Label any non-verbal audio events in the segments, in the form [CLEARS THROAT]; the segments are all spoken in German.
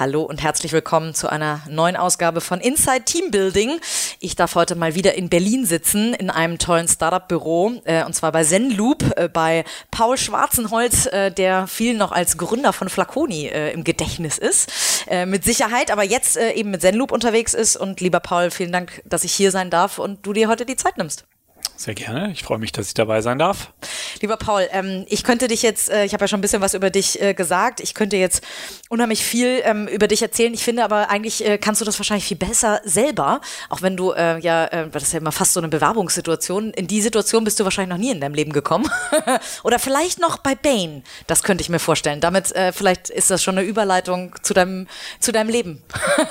Hallo und herzlich willkommen zu einer neuen Ausgabe von Inside Team Building. Ich darf heute mal wieder in Berlin sitzen, in einem tollen Startup-Büro, äh, und zwar bei Zenloop, äh, bei Paul Schwarzenholz, äh, der vielen noch als Gründer von Flaconi äh, im Gedächtnis ist. Äh, mit Sicherheit, aber jetzt äh, eben mit Zenloop unterwegs ist. Und lieber Paul, vielen Dank, dass ich hier sein darf und du dir heute die Zeit nimmst. Sehr gerne. Ich freue mich, dass ich dabei sein darf. Lieber Paul, ähm, ich könnte dich jetzt, äh, ich habe ja schon ein bisschen was über dich äh, gesagt, ich könnte jetzt unheimlich viel ähm, über dich erzählen. Ich finde aber eigentlich äh, kannst du das wahrscheinlich viel besser selber, auch wenn du äh, ja, äh, das ist ja immer fast so eine Bewerbungssituation. In die Situation bist du wahrscheinlich noch nie in deinem Leben gekommen. [LAUGHS] Oder vielleicht noch bei Bain. Das könnte ich mir vorstellen. Damit äh, vielleicht ist das schon eine Überleitung zu deinem, zu deinem Leben.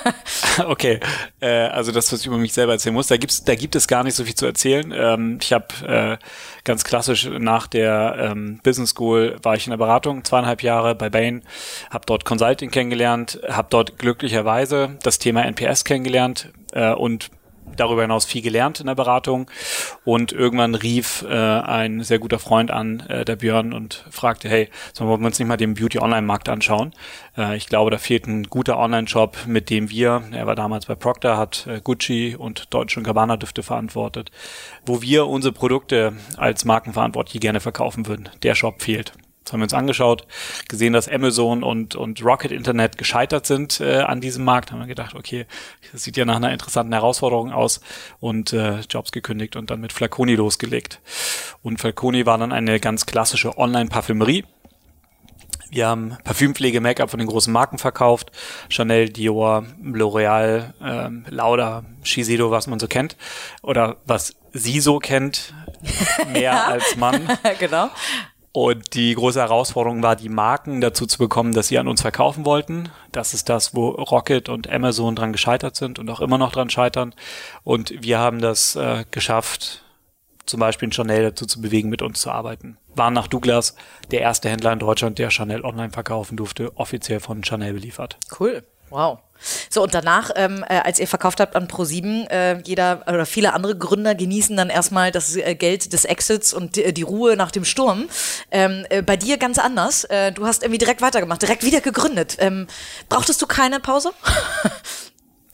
[LAUGHS] okay, also das, was ich über mich selber erzählen muss, da, gibt's, da gibt es gar nicht so viel zu erzählen. Ähm, ich habe äh, ganz klassisch nach der ähm, Business School war ich in der Beratung zweieinhalb Jahre bei Bain, habe dort Consulting kennengelernt, habe dort glücklicherweise das Thema NPS kennengelernt äh, und darüber hinaus viel gelernt in der Beratung und irgendwann rief äh, ein sehr guter Freund an, äh, der Björn, und fragte, hey, sollen wir uns nicht mal den Beauty-Online-Markt anschauen? Äh, ich glaube, da fehlt ein guter Online-Shop, mit dem wir, er war damals bei Procter, hat äh, Gucci und Deutsche und Gabbana Düfte verantwortet, wo wir unsere Produkte als Markenverantwortliche gerne verkaufen würden. Der Shop fehlt. Das haben wir uns angeschaut, gesehen, dass Amazon und, und Rocket Internet gescheitert sind äh, an diesem Markt. Haben wir gedacht, okay, das sieht ja nach einer interessanten Herausforderung aus und äh, Jobs gekündigt und dann mit Flaconi losgelegt. Und Flaconi war dann eine ganz klassische Online-Parfümerie. Wir haben Parfümpflege, Make-up von den großen Marken verkauft. Chanel, Dior, L'Oreal, ähm, Lauda, Shiseido, was man so kennt. Oder was sie so kennt, [LAUGHS] mehr als man. genau. Und die große Herausforderung war, die Marken dazu zu bekommen, dass sie an uns verkaufen wollten. Das ist das, wo Rocket und Amazon dran gescheitert sind und auch immer noch dran scheitern. Und wir haben das äh, geschafft, zum Beispiel Chanel dazu zu bewegen, mit uns zu arbeiten. Waren nach Douglas der erste Händler in Deutschland, der Chanel online verkaufen durfte, offiziell von Chanel beliefert. Cool. Wow. So, und danach, ähm, äh, als ihr verkauft habt an Pro7, äh, jeder oder viele andere Gründer genießen dann erstmal das äh, Geld des Exits und die, die Ruhe nach dem Sturm. Ähm, äh, bei dir ganz anders. Äh, du hast irgendwie direkt weitergemacht, direkt wieder gegründet. Ähm, brauchtest du keine Pause?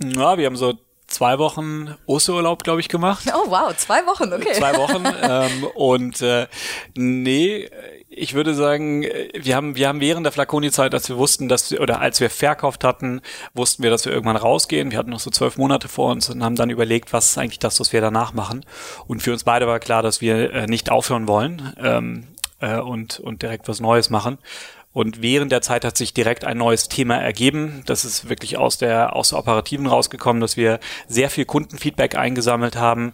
ja, wir haben so zwei Wochen Osterurlaub, glaube ich, gemacht. [LAUGHS] Oh wow, zwei Wochen, okay. Zwei Wochen. [LAUGHS] ähm, und äh, nee, ich würde sagen, wir haben, wir haben während der Flaconi-Zeit, als wir wussten, dass wir, oder als wir verkauft hatten, wussten wir, dass wir irgendwann rausgehen. Wir hatten noch so zwölf Monate vor uns und haben dann überlegt, was ist eigentlich das, was wir danach machen. Und für uns beide war klar, dass wir äh, nicht aufhören wollen ähm, äh, und, und direkt was Neues machen. Und während der Zeit hat sich direkt ein neues Thema ergeben. Das ist wirklich aus der, aus der Operativen rausgekommen, dass wir sehr viel Kundenfeedback eingesammelt haben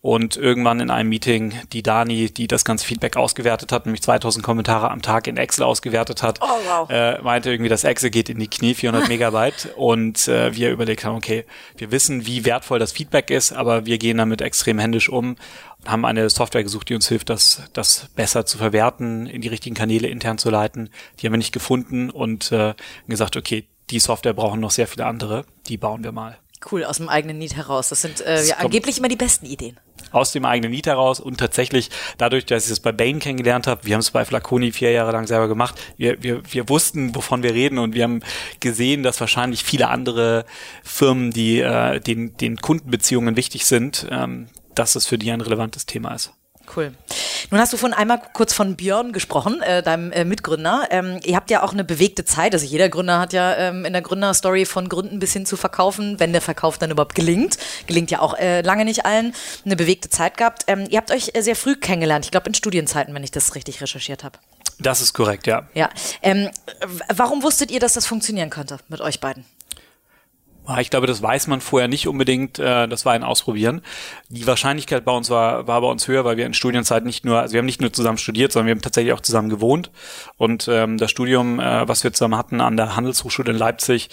und irgendwann in einem Meeting die Dani, die das ganze Feedback ausgewertet hat, nämlich 2000 Kommentare am Tag in Excel ausgewertet hat, oh, wow. äh, meinte irgendwie, das Excel geht in die Knie, 400 [LAUGHS] Megabyte und äh, wir überlegt haben, okay, wir wissen, wie wertvoll das Feedback ist, aber wir gehen damit extrem händisch um und haben eine Software gesucht, die uns hilft, das, das besser zu verwerten, in die richtigen Kanäle intern zu leiten. Die haben wir nicht gefunden und äh, gesagt, okay, die Software brauchen noch sehr viele andere, die bauen wir mal. Cool, aus dem eigenen Need heraus. Das sind äh, ja, angeblich immer die besten Ideen aus dem eigenen Lied heraus und tatsächlich dadurch, dass ich es bei Bain kennengelernt habe, wir haben es bei Flaconi vier Jahre lang selber gemacht, wir, wir, wir wussten, wovon wir reden und wir haben gesehen, dass wahrscheinlich viele andere Firmen, die äh, den, den Kundenbeziehungen wichtig sind, ähm, dass es für die ein relevantes Thema ist. Cool. Nun hast du von einmal kurz von Björn gesprochen, äh, deinem äh, Mitgründer. Ähm, ihr habt ja auch eine bewegte Zeit. Also jeder Gründer hat ja ähm, in der Gründerstory von Gründen bis hin zu verkaufen, wenn der Verkauf dann überhaupt gelingt. Gelingt ja auch äh, lange nicht allen. Eine bewegte Zeit gehabt. Ähm, ihr habt euch äh, sehr früh kennengelernt. Ich glaube in Studienzeiten, wenn ich das richtig recherchiert habe. Das ist korrekt, ja. Ja. Ähm, warum wusstet ihr, dass das funktionieren könnte mit euch beiden? Ah, ich glaube, das weiß man vorher nicht unbedingt. Äh, das war ein Ausprobieren. Die Wahrscheinlichkeit bei uns war, war bei uns höher, weil wir in Studienzeit nicht nur, also wir haben nicht nur zusammen studiert, sondern wir haben tatsächlich auch zusammen gewohnt. Und ähm, das Studium, äh, was wir zusammen hatten an der Handelshochschule in Leipzig,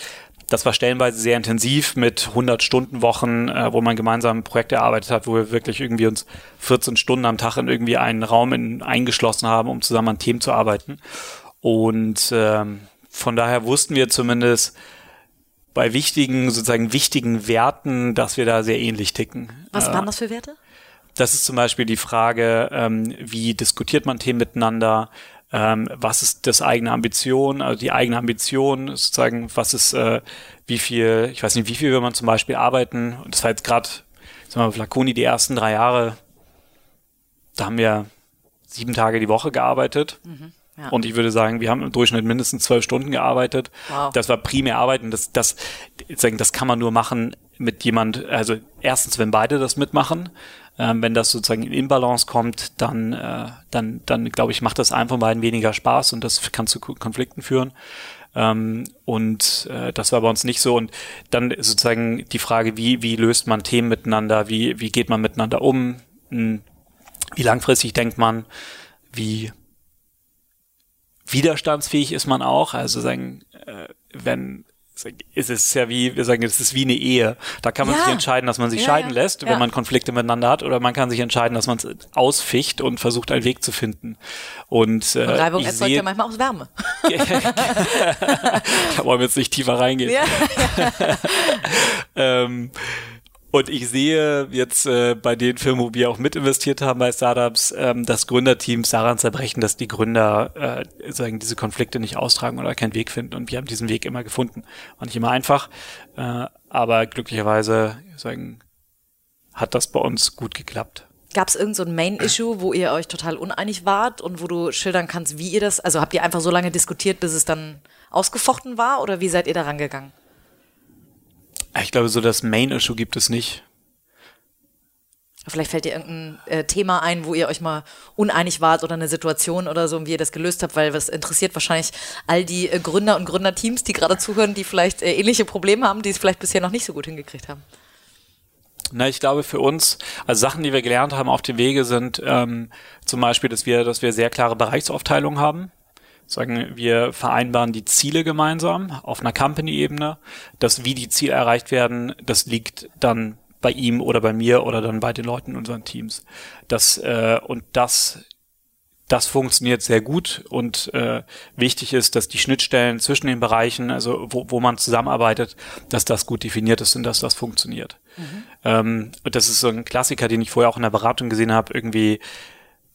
das war stellenweise sehr intensiv mit 100 Stunden Wochen, äh, wo man gemeinsam Projekte erarbeitet hat, wo wir wirklich irgendwie uns 14 Stunden am Tag in irgendwie einen Raum in, eingeschlossen haben, um zusammen an Themen zu arbeiten. Und ähm, von daher wussten wir zumindest bei wichtigen, sozusagen wichtigen Werten, dass wir da sehr ähnlich ticken. Was waren das für Werte? Das ist zum Beispiel die Frage, ähm, wie diskutiert man Themen miteinander, ähm, was ist das eigene Ambition, also die eigene Ambition, sozusagen, was ist, äh, wie viel, ich weiß nicht, wie viel will man zum Beispiel arbeiten. Und das war jetzt gerade, sagen wir mal, Flaconi die ersten drei Jahre, da haben wir sieben Tage die Woche gearbeitet. Mhm. Ja. Und ich würde sagen, wir haben im Durchschnitt mindestens zwölf Stunden gearbeitet. Wow. Das war primär Arbeiten. Das, das, das kann man nur machen mit jemand, also erstens, wenn beide das mitmachen. Ähm, wenn das sozusagen in Imbalance kommt, dann, äh, dann, dann glaube ich, macht das einem von beiden weniger Spaß und das kann zu Konflikten führen. Ähm, und äh, das war bei uns nicht so. Und dann sozusagen die Frage, wie, wie löst man Themen miteinander, wie, wie geht man miteinander um, hm, wie langfristig denkt man, wie widerstandsfähig ist man auch. Also sagen, äh, wenn es ist ja wie, wir sagen, es ist wie eine Ehe. Da kann man ja. sich entscheiden, dass man sich ja, scheiden ja. lässt, wenn man Konflikte miteinander hat, oder man kann sich entscheiden, dass man es ausficht und versucht, einen Weg zu finden. Und, äh, und Reibung erzeugt ja manchmal auch Wärme. [LAUGHS] da wollen wir jetzt nicht tiefer reingehen. [LAUGHS] ähm, und ich sehe jetzt äh, bei den Firmen, wo wir auch mit investiert haben bei Startups, ähm, dass Gründerteams daran zerbrechen, dass die Gründer äh, sagen, diese Konflikte nicht austragen oder keinen Weg finden. Und wir haben diesen Weg immer gefunden. War nicht immer einfach, äh, aber glücklicherweise sagen, hat das bei uns gut geklappt. Gab es irgendein so Main-Issue, wo ihr euch total uneinig wart und wo du schildern kannst, wie ihr das, also habt ihr einfach so lange diskutiert, bis es dann ausgefochten war oder wie seid ihr da rangegangen? Ich glaube, so das Main-Issue gibt es nicht. Vielleicht fällt dir irgendein äh, Thema ein, wo ihr euch mal uneinig wart oder eine Situation oder so, wie ihr das gelöst habt, weil das interessiert wahrscheinlich all die äh, Gründer und Gründerteams, die gerade zuhören, die vielleicht äh, ähnliche Probleme haben, die es vielleicht bisher noch nicht so gut hingekriegt haben. Na, ich glaube für uns, also Sachen, die wir gelernt haben auf dem Wege sind ähm, zum Beispiel, dass wir, dass wir sehr klare Bereichsaufteilungen haben sagen wir vereinbaren die Ziele gemeinsam auf einer Company-Ebene. Das, wie die Ziele erreicht werden, das liegt dann bei ihm oder bei mir oder dann bei den Leuten in unseren Teams. Das äh, und das das funktioniert sehr gut und äh, wichtig ist, dass die Schnittstellen zwischen den Bereichen, also wo, wo man zusammenarbeitet, dass das gut definiert ist und dass das funktioniert. Mhm. Ähm, und das ist so ein Klassiker, den ich vorher auch in der Beratung gesehen habe, irgendwie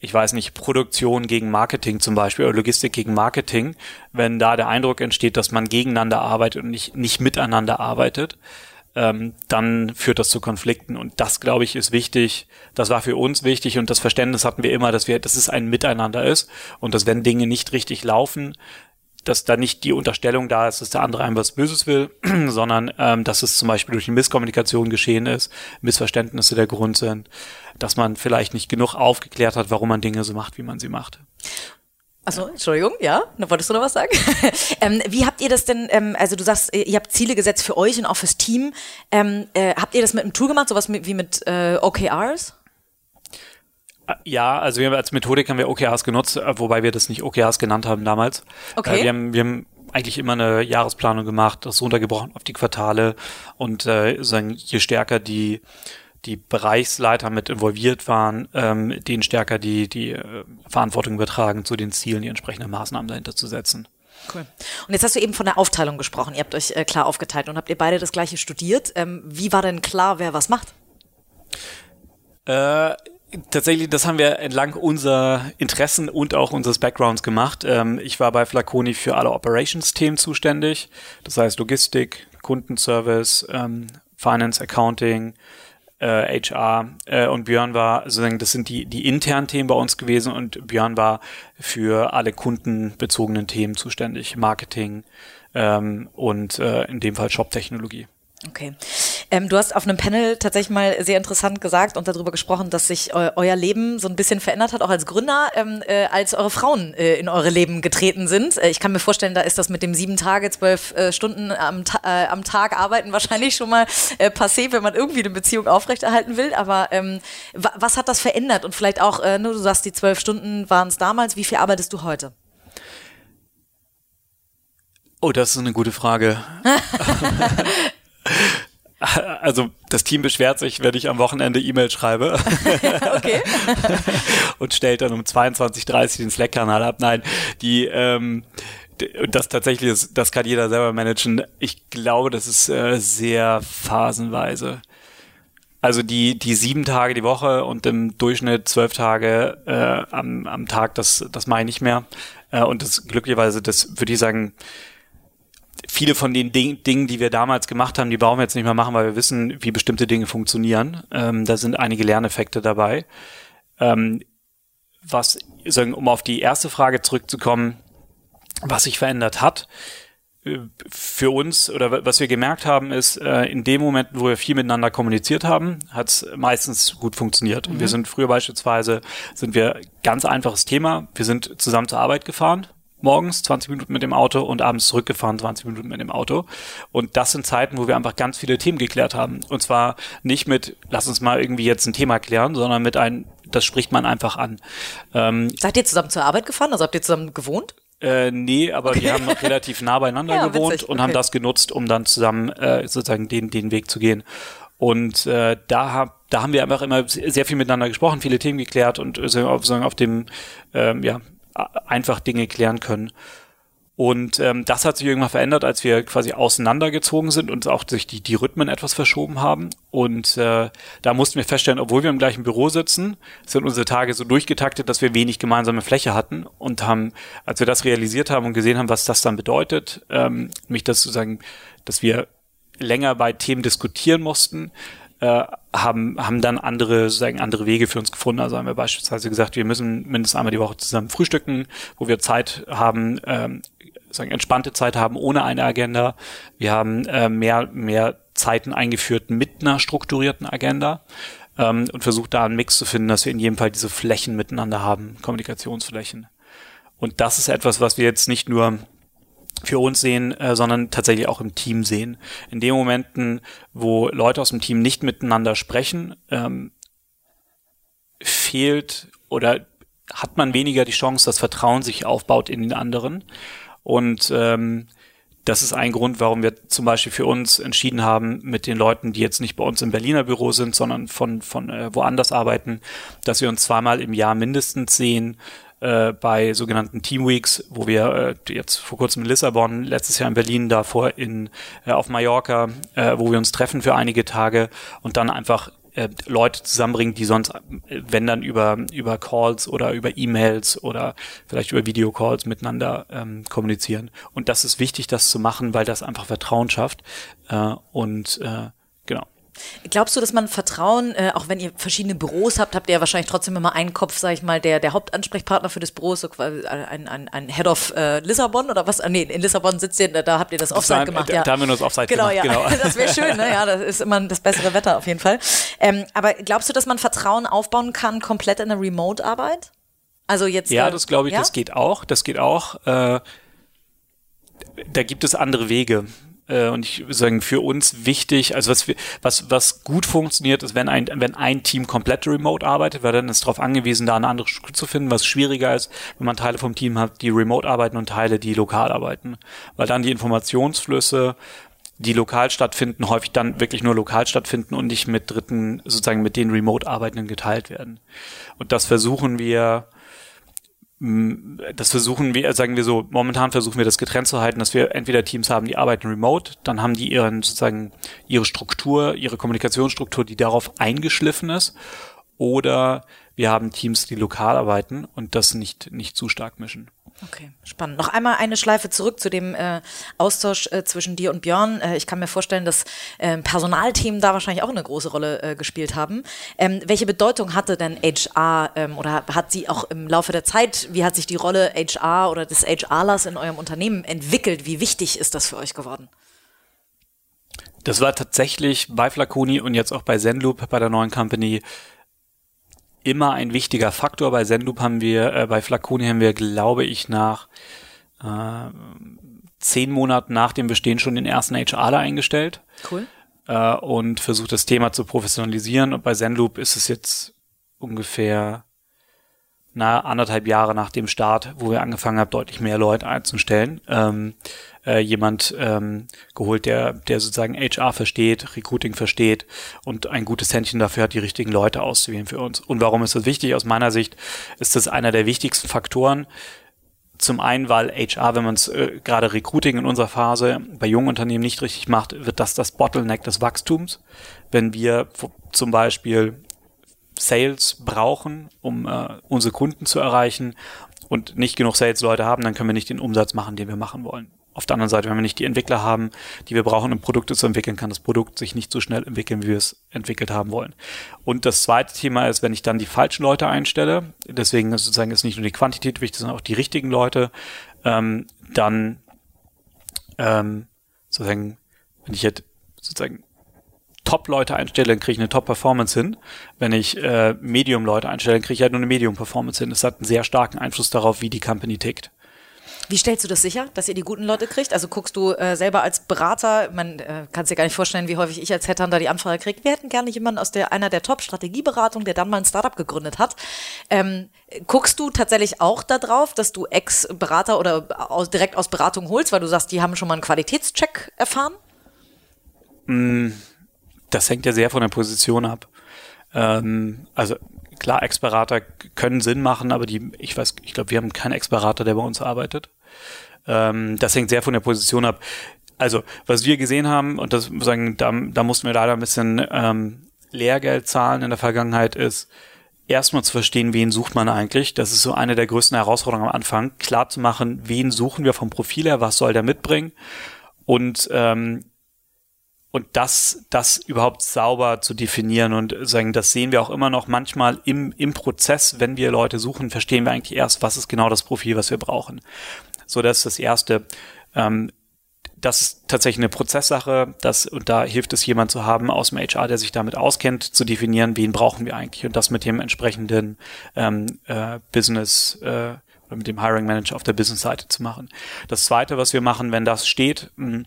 ich weiß nicht, Produktion gegen Marketing zum Beispiel oder Logistik gegen Marketing, wenn da der Eindruck entsteht, dass man gegeneinander arbeitet und nicht, nicht miteinander arbeitet, ähm, dann führt das zu Konflikten. Und das, glaube ich, ist wichtig. Das war für uns wichtig und das Verständnis hatten wir immer, dass wir, dass es ein Miteinander ist und dass wenn Dinge nicht richtig laufen, dass da nicht die Unterstellung da ist, dass der andere einem was Böses will, [CLEARS THROAT] sondern ähm, dass es zum Beispiel durch die Misskommunikation geschehen ist, Missverständnisse der Grund sind, dass man vielleicht nicht genug aufgeklärt hat, warum man Dinge so macht, wie man sie macht. Also Entschuldigung, ja, da wolltest du noch was sagen? [LAUGHS] ähm, wie habt ihr das denn, ähm, also du sagst, ihr habt Ziele gesetzt für euch und auch fürs Team. Ähm, äh, habt ihr das mit einem Tool gemacht, sowas wie mit äh, OKRs? Ja, also wir als Methodik haben wir OKRs genutzt, äh, wobei wir das nicht OKRs genannt haben damals. Okay. Äh, wir, haben, wir haben eigentlich immer eine Jahresplanung gemacht, das runtergebrochen auf die Quartale und äh, sagen, je stärker die die Bereichsleiter mit involviert waren, ähm, denen stärker die die äh, Verantwortung übertragen, zu den Zielen die entsprechenden Maßnahmen dahinter zu setzen. Cool. Und jetzt hast du eben von der Aufteilung gesprochen. Ihr habt euch äh, klar aufgeteilt und habt ihr beide das gleiche studiert. Ähm, wie war denn klar, wer was macht? Äh, Tatsächlich, das haben wir entlang unserer Interessen und auch unseres Backgrounds gemacht. Ähm, ich war bei Flaconi für alle Operations-Themen zuständig. Das heißt Logistik, Kundenservice, ähm, Finance, Accounting, äh, HR äh, und Björn war, sozusagen, das sind die, die internen Themen bei uns gewesen und Björn war für alle kundenbezogenen Themen zuständig, Marketing ähm, und äh, in dem Fall Shop-Technologie. Okay. Ähm, du hast auf einem Panel tatsächlich mal sehr interessant gesagt und darüber gesprochen, dass sich eu euer Leben so ein bisschen verändert hat, auch als Gründer, ähm, äh, als eure Frauen äh, in eure Leben getreten sind. Äh, ich kann mir vorstellen, da ist das mit dem sieben Tage, zwölf äh, Stunden am, Ta äh, am Tag arbeiten wahrscheinlich schon mal äh, passé, wenn man irgendwie eine Beziehung aufrechterhalten will. Aber ähm, was hat das verändert? Und vielleicht auch, äh, nur du sagst, die zwölf Stunden waren es damals. Wie viel arbeitest du heute? Oh, das ist eine gute Frage. [LAUGHS] [LAUGHS] [LAUGHS] Also das Team beschwert sich, wenn ich am Wochenende E-Mail schreibe. [LAUGHS] okay. [LAUGHS] und stellt dann um 22.30 den Slack-Kanal ab. Nein, die ähm, das tatsächlich ist, das kann jeder selber managen. Ich glaube, das ist äh, sehr phasenweise. Also die, die sieben Tage die Woche und im Durchschnitt zwölf Tage äh, am, am Tag, das, das mache ich nicht mehr. Äh, und das glücklicherweise, das würde ich sagen, viele von den Ding, Dingen, die wir damals gemacht haben, die brauchen wir jetzt nicht mehr machen, weil wir wissen, wie bestimmte Dinge funktionieren. Ähm, da sind einige Lerneffekte dabei. Ähm, was, sagen, um auf die erste Frage zurückzukommen, was sich verändert hat, äh, für uns oder was wir gemerkt haben, ist, äh, in dem Moment, wo wir viel miteinander kommuniziert haben, hat es meistens gut funktioniert. Mhm. Wir sind früher beispielsweise, sind wir ganz einfaches Thema, wir sind zusammen zur Arbeit gefahren, morgens 20 Minuten mit dem Auto und abends zurückgefahren 20 Minuten mit dem Auto. Und das sind Zeiten, wo wir einfach ganz viele Themen geklärt haben. Und zwar nicht mit, lass uns mal irgendwie jetzt ein Thema klären, sondern mit einem, das spricht man einfach an. Ähm, Seid ihr zusammen zur Arbeit gefahren? Also habt ihr zusammen gewohnt? Äh, nee, aber okay. wir haben relativ nah beieinander [LAUGHS] ja, gewohnt witzig. und okay. haben das genutzt, um dann zusammen äh, sozusagen den, den Weg zu gehen. Und äh, da, hab, da haben wir einfach immer sehr viel miteinander gesprochen, viele Themen geklärt und äh, sozusagen auf dem ähm, ja, einfach Dinge klären können. Und ähm, das hat sich irgendwann verändert, als wir quasi auseinandergezogen sind und auch sich die, die Rhythmen etwas verschoben haben. Und äh, da mussten wir feststellen, obwohl wir im gleichen Büro sitzen, sind unsere Tage so durchgetaktet, dass wir wenig gemeinsame Fläche hatten und haben, als wir das realisiert haben und gesehen haben, was das dann bedeutet, ähm, mich das sozusagen, dass wir länger bei Themen diskutieren mussten, äh, haben, haben dann andere, sozusagen andere Wege für uns gefunden. Also haben wir beispielsweise gesagt, wir müssen mindestens einmal die Woche zusammen frühstücken, wo wir Zeit haben, ähm, sagen, entspannte Zeit haben ohne eine Agenda. Wir haben äh, mehr, mehr Zeiten eingeführt mit einer strukturierten Agenda ähm, und versucht da einen Mix zu finden, dass wir in jedem Fall diese Flächen miteinander haben, Kommunikationsflächen. Und das ist etwas, was wir jetzt nicht nur für uns sehen, äh, sondern tatsächlich auch im Team sehen. In den Momenten, wo Leute aus dem Team nicht miteinander sprechen, ähm, fehlt oder hat man weniger die Chance, dass Vertrauen sich aufbaut in den anderen. Und ähm, das ist ein Grund, warum wir zum Beispiel für uns entschieden haben, mit den Leuten, die jetzt nicht bei uns im Berliner Büro sind, sondern von, von äh, woanders arbeiten, dass wir uns zweimal im Jahr mindestens sehen, äh, bei sogenannten Teamweeks, wo wir äh, jetzt vor kurzem in Lissabon, letztes Jahr in Berlin, davor in äh, auf Mallorca, äh, wo wir uns treffen für einige Tage und dann einfach äh, Leute zusammenbringen, die sonst, äh, wenn dann über über Calls oder über E-Mails oder vielleicht über Videocalls miteinander ähm, kommunizieren. Und das ist wichtig, das zu machen, weil das einfach Vertrauen schafft äh, und äh, genau. Glaubst du, dass man Vertrauen, äh, auch wenn ihr verschiedene Büros habt, habt ihr ja wahrscheinlich trotzdem immer einen Kopf, sag ich mal, der, der Hauptansprechpartner für das Büro, so quasi ein, ein, ein Head of äh, Lissabon oder was? Ah, nee, in Lissabon sitzt ihr, da, habt ihr das Offside gemacht. Da, ja. da haben wir nur das Offside genau, gemacht. Ja. Genau, [LAUGHS] das wäre schön, ne? Ja, das ist immer das bessere Wetter auf jeden Fall. Ähm, aber glaubst du, dass man Vertrauen aufbauen kann, komplett in der Remote-Arbeit? Also jetzt. Ja, äh, das glaube ich, ja? das geht auch. Das geht auch. Äh, da gibt es andere Wege. Äh, und ich würde sagen, für uns wichtig, also was, wir, was, was gut funktioniert, ist, wenn ein, wenn ein Team komplett remote arbeitet, weil dann ist darauf angewiesen, da eine andere Struktur zu finden, was schwieriger ist, wenn man Teile vom Team hat, die remote arbeiten und Teile, die lokal arbeiten. Weil dann die Informationsflüsse, die lokal stattfinden, häufig dann wirklich nur lokal stattfinden und nicht mit Dritten, sozusagen mit den remote Arbeitenden geteilt werden. Und das versuchen wir, das versuchen wir, sagen wir so, momentan versuchen wir das getrennt zu halten, dass wir entweder Teams haben, die arbeiten remote, dann haben die ihren sozusagen ihre Struktur, ihre Kommunikationsstruktur, die darauf eingeschliffen ist, oder wir haben Teams, die lokal arbeiten und das nicht, nicht zu stark mischen. Okay, spannend. Noch einmal eine Schleife zurück zu dem äh, Austausch äh, zwischen dir und Björn. Äh, ich kann mir vorstellen, dass äh, Personalthemen da wahrscheinlich auch eine große Rolle äh, gespielt haben. Ähm, welche Bedeutung hatte denn HR ähm, oder hat sie auch im Laufe der Zeit, wie hat sich die Rolle HR oder des HRlers in eurem Unternehmen entwickelt? Wie wichtig ist das für euch geworden? Das war tatsächlich bei Flaconi und jetzt auch bei Zenloop, bei der neuen Company, immer ein wichtiger Faktor. Bei Zenloop haben wir, äh, bei Flaconi haben wir, glaube ich, nach äh, zehn Monaten nach dem Bestehen schon den ersten HRler eingestellt. Cool. Äh, und versucht das Thema zu professionalisieren. Und bei Zenloop ist es jetzt ungefähr na, anderthalb Jahre nach dem Start, wo wir angefangen haben, deutlich mehr Leute einzustellen. Ähm, äh, jemand ähm, geholt, der, der sozusagen HR versteht, Recruiting versteht und ein gutes Händchen dafür hat, die richtigen Leute auszuwählen für uns. Und warum ist das wichtig? Aus meiner Sicht ist das einer der wichtigsten Faktoren. Zum einen, weil HR, wenn man es äh, gerade Recruiting in unserer Phase bei jungen Unternehmen nicht richtig macht, wird das das Bottleneck des Wachstums. Wenn wir zum Beispiel Sales brauchen, um äh, unsere Kunden zu erreichen und nicht genug Sales-Leute haben, dann können wir nicht den Umsatz machen, den wir machen wollen. Auf der anderen Seite, wenn wir nicht die Entwickler haben, die wir brauchen, um Produkte zu entwickeln, kann das Produkt sich nicht so schnell entwickeln, wie wir es entwickelt haben wollen. Und das zweite Thema ist, wenn ich dann die falschen Leute einstelle, deswegen ist sozusagen ist nicht nur die Quantität wichtig, sondern auch die richtigen Leute, ähm, dann ähm, sozusagen, wenn ich jetzt sozusagen Top-Leute einstelle, dann kriege ich eine Top-Performance hin. Wenn ich äh, Medium-Leute einstelle, dann kriege ich halt nur eine Medium-Performance hin. Das hat einen sehr starken Einfluss darauf, wie die Company tickt. Wie stellst du das sicher, dass ihr die guten Leute kriegt? Also guckst du äh, selber als Berater, man äh, kann dir gar nicht vorstellen, wie häufig ich als Headhunter die Anfrage kriege, wir hätten gerne jemanden aus der, einer der Top-Strategieberatung, der dann mal ein Startup gegründet hat. Ähm, guckst du tatsächlich auch darauf, dass du Ex-Berater oder aus, direkt aus Beratung holst, weil du sagst, die haben schon mal einen Qualitätscheck erfahren? Mm, das hängt ja sehr von der Position ab. Ähm, also klar, Ex-Berater können Sinn machen, aber die, ich weiß, ich glaube, wir haben keinen Ex-Berater, der bei uns arbeitet. Ähm, das hängt sehr von der Position ab. Also, was wir gesehen haben, und das sagen, da, da mussten wir leider ein bisschen ähm, Lehrgeld zahlen in der Vergangenheit, ist erstmal zu verstehen, wen sucht man eigentlich. Das ist so eine der größten Herausforderungen am Anfang, klar zu machen, wen suchen wir vom Profil her, was soll der mitbringen und ähm, und das, das überhaupt sauber zu definieren und sagen, das sehen wir auch immer noch manchmal im, im Prozess, wenn wir Leute suchen, verstehen wir eigentlich erst, was ist genau das Profil, was wir brauchen. So, das ist das Erste. Ähm, das ist tatsächlich eine Prozesssache, das, und da hilft es jemand zu haben aus dem HR, der sich damit auskennt, zu definieren, wen brauchen wir eigentlich und das mit dem entsprechenden ähm, äh, Business äh, oder mit dem Hiring Manager auf der Business-Seite zu machen. Das zweite, was wir machen, wenn das steht, mh,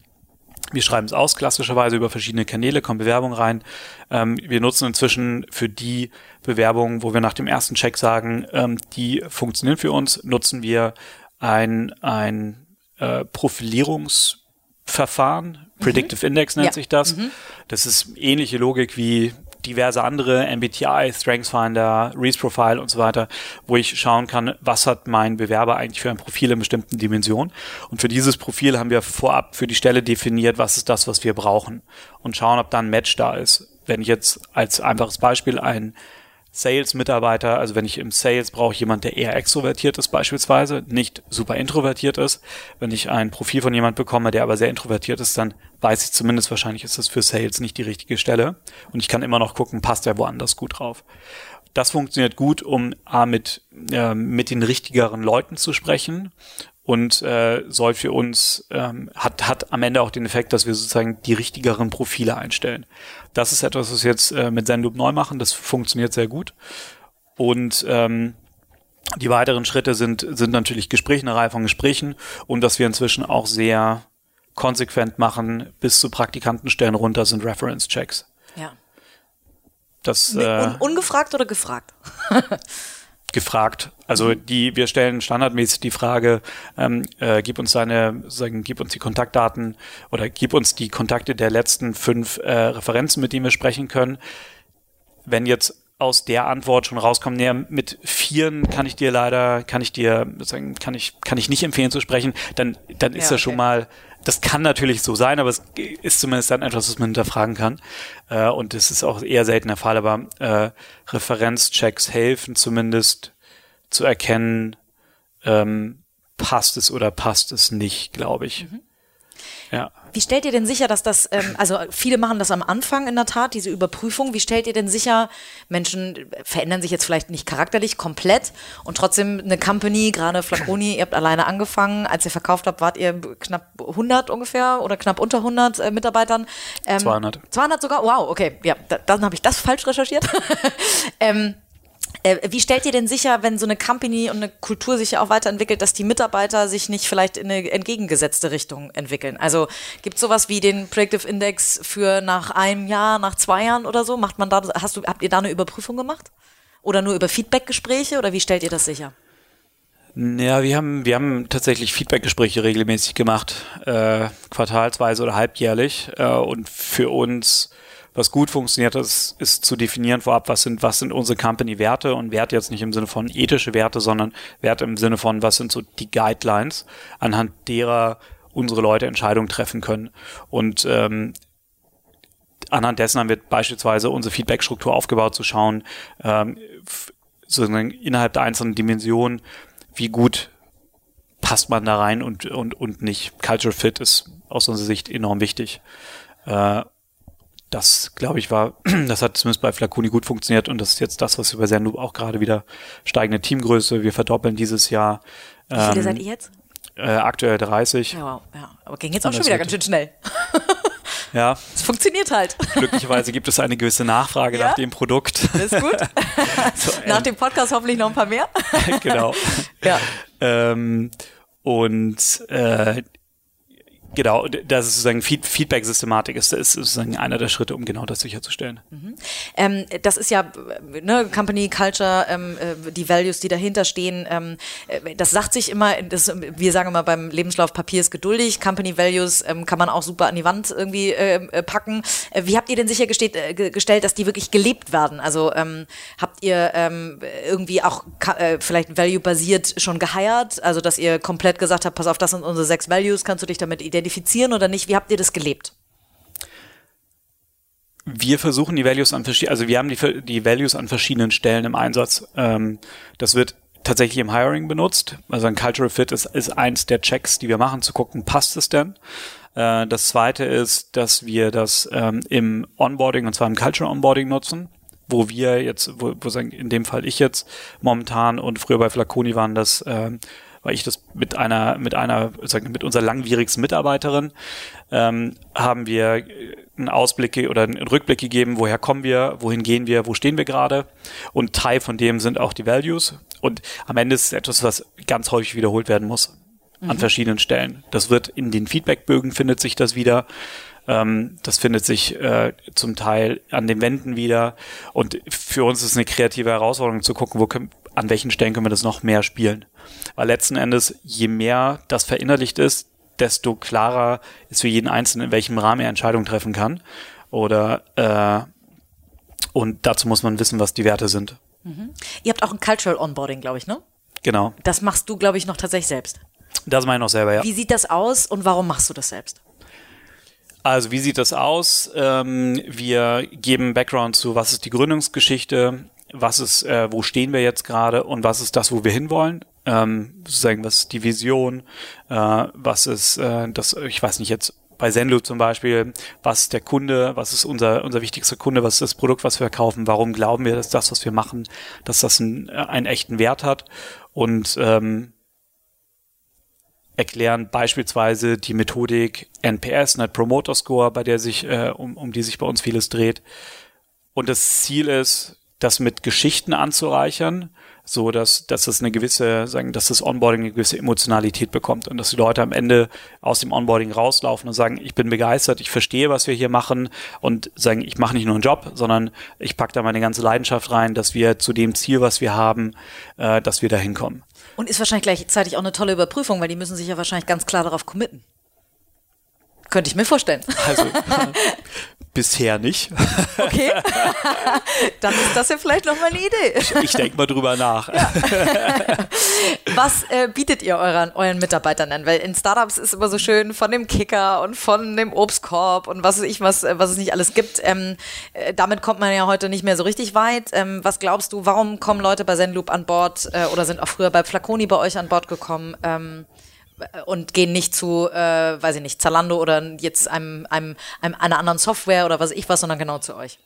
wir schreiben es aus, klassischerweise über verschiedene Kanäle, kommen Bewerbungen rein. Ähm, wir nutzen inzwischen für die Bewerbungen, wo wir nach dem ersten Check sagen, ähm, die funktionieren für uns, nutzen wir ein, ein äh, Profilierungsverfahren. Mhm. Predictive Index nennt ja. sich das. Mhm. Das ist ähnliche Logik wie diverse andere, MBTI, StrengthsFinder, Reese Profile und so weiter, wo ich schauen kann, was hat mein Bewerber eigentlich für ein Profil in bestimmten Dimensionen. Und für dieses Profil haben wir vorab für die Stelle definiert, was ist das, was wir brauchen und schauen, ob da ein Match da ist. Wenn ich jetzt als einfaches Beispiel ein Sales-Mitarbeiter, also wenn ich im Sales brauche jemand, der eher extrovertiert ist beispielsweise, nicht super introvertiert ist. Wenn ich ein Profil von jemand bekomme, der aber sehr introvertiert ist, dann weiß ich zumindest wahrscheinlich ist das für Sales nicht die richtige Stelle. Und ich kann immer noch gucken, passt er woanders gut drauf. Das funktioniert gut, um A, mit, äh, mit den richtigeren Leuten zu sprechen und äh, soll für uns, ähm, hat, hat am Ende auch den Effekt, dass wir sozusagen die richtigeren Profile einstellen. Das ist etwas, was wir jetzt äh, mit Zenloop neu machen, das funktioniert sehr gut. Und ähm, die weiteren Schritte sind, sind natürlich Gespräche, eine Reihe von Gesprächen und dass wir inzwischen auch sehr konsequent machen, bis zu Praktikantenstellen runter sind Reference-Checks. Ja. Das, äh, Un ungefragt oder gefragt? [LAUGHS] gefragt. Also die, wir stellen standardmäßig die Frage, ähm, äh, gib uns deine, sagen, gib uns die Kontaktdaten oder gib uns die Kontakte der letzten fünf äh, Referenzen, mit denen wir sprechen können. Wenn jetzt aus der Antwort schon rauskommt, nee, mit vieren kann ich dir leider, kann ich dir, sagen, kann ich, kann ich nicht empfehlen zu sprechen, dann, dann ist ja, das schon mal das kann natürlich so sein, aber es ist zumindest dann etwas, was man hinterfragen kann. Äh, und das ist auch eher selten der Fall, aber äh, Referenzchecks helfen zumindest zu erkennen, ähm, passt es oder passt es nicht, glaube ich. Mhm. Ja. Wie stellt ihr denn sicher, dass das, ähm, also viele machen das am Anfang in der Tat, diese Überprüfung. Wie stellt ihr denn sicher, Menschen verändern sich jetzt vielleicht nicht charakterlich komplett und trotzdem eine Company, gerade Flaconi, ihr habt alleine angefangen, als ihr verkauft habt, wart ihr knapp 100 ungefähr oder knapp unter 100 äh, Mitarbeitern. Ähm, 200. 200 sogar? Wow, okay, ja, da, dann habe ich das falsch recherchiert. [LAUGHS] ähm, äh, wie stellt ihr denn sicher, wenn so eine Company und eine Kultur sich ja auch weiterentwickelt, dass die Mitarbeiter sich nicht vielleicht in eine entgegengesetzte Richtung entwickeln? Also gibt es sowas wie den Predictive Index für nach einem Jahr, nach zwei Jahren oder so? Macht man da, hast du, habt ihr da eine Überprüfung gemacht? Oder nur über Feedbackgespräche oder wie stellt ihr das sicher? Ja, wir haben, wir haben tatsächlich Feedbackgespräche regelmäßig gemacht, äh, quartalsweise oder halbjährlich. Äh, und für uns, was gut funktioniert, ist, ist zu definieren vorab, was sind, was sind unsere Company-Werte und Werte jetzt nicht im Sinne von ethische Werte, sondern Werte im Sinne von, was sind so die Guidelines, anhand derer unsere Leute Entscheidungen treffen können. Und ähm, anhand dessen haben wir beispielsweise unsere Feedback-Struktur aufgebaut, zu schauen, ähm, sozusagen innerhalb der einzelnen Dimensionen, wie gut passt man da rein und, und, und nicht. Culture Fit ist aus unserer Sicht enorm wichtig. Äh, das, glaube ich, war, [CLEARS THROAT] das hat zumindest bei Flaconi gut funktioniert und das ist jetzt das, was wir bei Zenloop auch gerade wieder steigende Teamgröße. Wir verdoppeln dieses Jahr. Wie viele ähm, seid ihr jetzt? Äh, aktuell 30. Ja, wow, ja. Aber ging jetzt auch schon wieder ganz schön schnell. [LAUGHS] Ja. Es funktioniert halt. Glücklicherweise gibt es eine gewisse Nachfrage ja? nach dem Produkt. Ist gut. [LAUGHS] so, [LAUGHS] nach dem Podcast hoffentlich noch ein paar mehr. genau. Ja. Ähm, und äh, Genau, das ist sozusagen Feedback-Systematik ist, ist sozusagen einer der Schritte, um genau das sicherzustellen. Mhm. Ähm, das ist ja ne, Company Culture, ähm, äh, die Values, die dahinter stehen. Ähm, äh, das sagt sich immer, das, wir sagen immer beim Lebenslauf Papier ist geduldig. Company Values ähm, kann man auch super an die Wand irgendwie ähm, äh, packen. Äh, wie habt ihr denn sichergestellt, äh, dass die wirklich gelebt werden? Also ähm, habt ihr irgendwie auch äh, vielleicht Value-basiert schon geheiert? Also dass ihr komplett gesagt habt, pass auf, das sind unsere sechs Values, kannst du dich damit identifizieren? Identifizieren oder nicht? Wie habt ihr das gelebt? Wir versuchen die Values an verschiedenen, also wir haben die, die Values an verschiedenen Stellen im Einsatz. Ähm, das wird tatsächlich im Hiring benutzt. Also ein Cultural Fit ist, ist eins der Checks, die wir machen, zu gucken, passt es denn? Äh, das zweite ist, dass wir das ähm, im Onboarding, und zwar im Cultural Onboarding nutzen, wo wir jetzt, wo, wo sagen, in dem Fall ich jetzt momentan und früher bei Flaconi waren das ähm, weil ich das mit einer, mit einer, sagen, mit unserer langwierigsten Mitarbeiterin, ähm, haben wir einen Ausblick oder einen Rückblick gegeben, woher kommen wir, wohin gehen wir, wo stehen wir gerade. Und Teil von dem sind auch die Values. Und am Ende ist es etwas, was ganz häufig wiederholt werden muss an mhm. verschiedenen Stellen. Das wird in den Feedbackbögen findet sich das wieder. Ähm, das findet sich äh, zum Teil an den Wänden wieder. Und für uns ist es eine kreative Herausforderung zu gucken, wo können, an welchen Stellen können wir das noch mehr spielen. Weil letzten Endes, je mehr das verinnerlicht ist, desto klarer ist für jeden Einzelnen, in welchem Rahmen er Entscheidungen treffen kann. Oder äh, und dazu muss man wissen, was die Werte sind. Mhm. Ihr habt auch ein Cultural Onboarding, glaube ich, ne? Genau. Das machst du, glaube ich, noch tatsächlich selbst. Das meine ich noch selber, ja. Wie sieht das aus und warum machst du das selbst? Also wie sieht das aus? Ähm, wir geben Background zu, was ist die Gründungsgeschichte, was ist, äh, wo stehen wir jetzt gerade und was ist das, wo wir hinwollen. Ähm, sozusagen, was ist die Vision, äh, was ist äh, das, ich weiß nicht jetzt, bei Zenlo zum Beispiel, was ist der Kunde, was ist unser, unser wichtigster Kunde, was ist das Produkt, was wir verkaufen, warum glauben wir, dass das, was wir machen, dass das einen, äh, einen echten Wert hat? Und ähm, erklären beispielsweise die Methodik NPS, Net Promoter Score, bei der sich, äh, um, um die sich bei uns vieles dreht. Und das Ziel ist, das mit Geschichten anzureichern, so dass, dass es eine gewisse, sagen, dass das Onboarding eine gewisse Emotionalität bekommt und dass die Leute am Ende aus dem Onboarding rauslaufen und sagen, ich bin begeistert, ich verstehe, was wir hier machen und sagen, ich mache nicht nur einen Job, sondern ich packe da meine ganze Leidenschaft rein, dass wir zu dem Ziel, was wir haben, äh, dass wir da hinkommen. Und ist wahrscheinlich gleichzeitig auch eine tolle Überprüfung, weil die müssen sich ja wahrscheinlich ganz klar darauf committen. Könnte ich mir vorstellen. Also [LAUGHS] bisher nicht. Okay. [LAUGHS] Dann ist das ja vielleicht nochmal eine Idee. Ich, ich denke mal drüber nach. Ja. Was äh, bietet ihr euren, euren Mitarbeitern denn? Weil in Startups ist immer so schön von dem Kicker und von dem Obstkorb und was weiß ich, was, was es nicht alles gibt. Ähm, äh, damit kommt man ja heute nicht mehr so richtig weit. Ähm, was glaubst du, warum kommen Leute bei Zenloop an Bord äh, oder sind auch früher bei Flaconi bei euch an Bord gekommen? Ähm, und gehen nicht zu, äh, weiß ich nicht, Zalando oder jetzt einem, einem, einem, einer anderen Software oder was ich was, sondern genau zu euch.